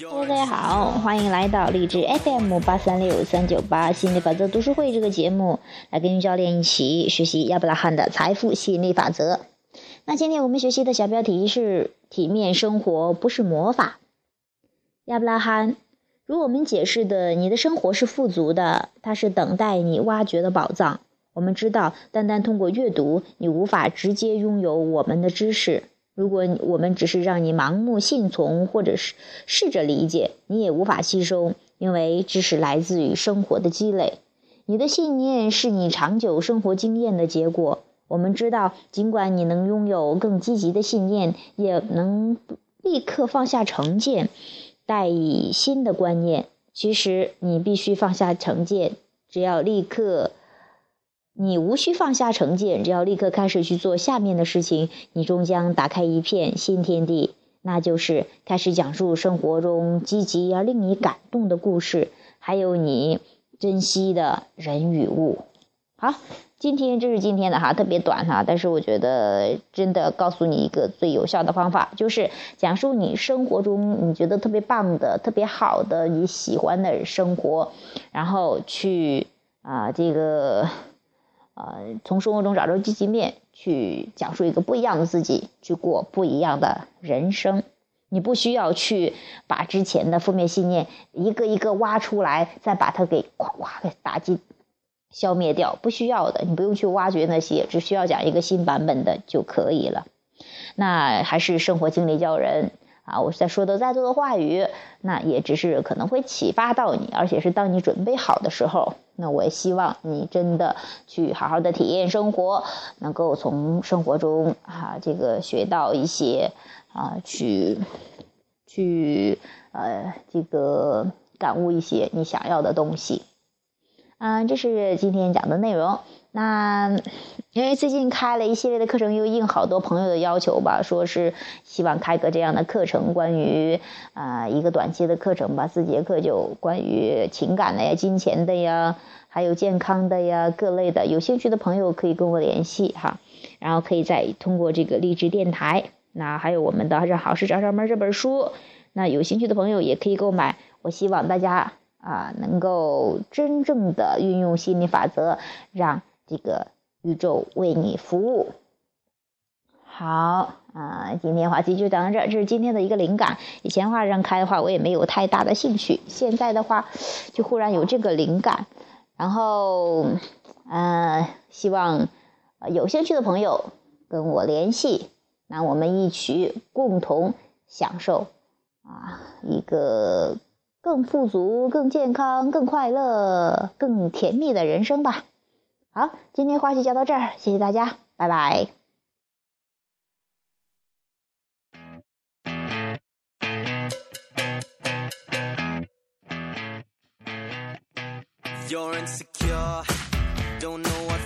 大家好，欢迎来到励志 FM 八三六三九八心理法则读书会这个节目，来跟教练一起学习亚伯拉罕的财富吸引力法则。那今天我们学习的小标题是“体面生活不是魔法”。亚伯拉罕，如我们解释的，你的生活是富足的，它是等待你挖掘的宝藏。我们知道，单单通过阅读，你无法直接拥有我们的知识。如果我们只是让你盲目信从，或者是试着理解，你也无法吸收，因为知识来自于生活的积累。你的信念是你长久生活经验的结果。我们知道，尽管你能拥有更积极的信念，也能立刻放下成见，带以新的观念。其实，你必须放下成见，只要立刻。你无需放下成见，只要立刻开始去做下面的事情，你终将打开一片新天地。那就是开始讲述生活中积极而令你感动的故事，还有你珍惜的人与物。好，今天这是今天的哈，特别短哈，但是我觉得真的告诉你一个最有效的方法，就是讲述你生活中你觉得特别棒的、特别好的、你喜欢的生活，然后去啊这个。呃，从生活中找着积极面，去讲述一个不一样的自己，去过不一样的人生。你不需要去把之前的负面信念一个一个挖出来，再把它给咵咵给打击、消灭掉。不需要的，你不用去挖掘那些，只需要讲一个新版本的就可以了。那还是生活经历教人。啊，我在说的再多的话语，那也只是可能会启发到你，而且是当你准备好的时候，那我也希望你真的去好好的体验生活，能够从生活中啊这个学到一些啊去去呃这个感悟一些你想要的东西。嗯，这是今天讲的内容。那因为最近开了一系列的课程，又应好多朋友的要求吧，说是希望开个这样的课程，关于啊一个短期的课程吧，四节课就关于情感的呀、金钱的呀，还有健康的呀各类的。有兴趣的朋友可以跟我联系哈，然后可以再通过这个励志电台，那还有我们的让好事找上门这本书，那有兴趣的朋友也可以购买。我希望大家。啊，能够真正的运用心理法则，让这个宇宙为你服务。好啊，今天话题就讲到这儿，这是今天的一个灵感。以前话让开的话，我也没有太大的兴趣，现在的话就忽然有这个灵感。然后，呃，希望呃有兴趣的朋友跟我联系，那我们一起共同享受啊一个。更富足、更健康、更快乐、更甜蜜的人生吧。好，今天话题讲到这儿，谢谢大家，拜拜。You're insecure, don't know what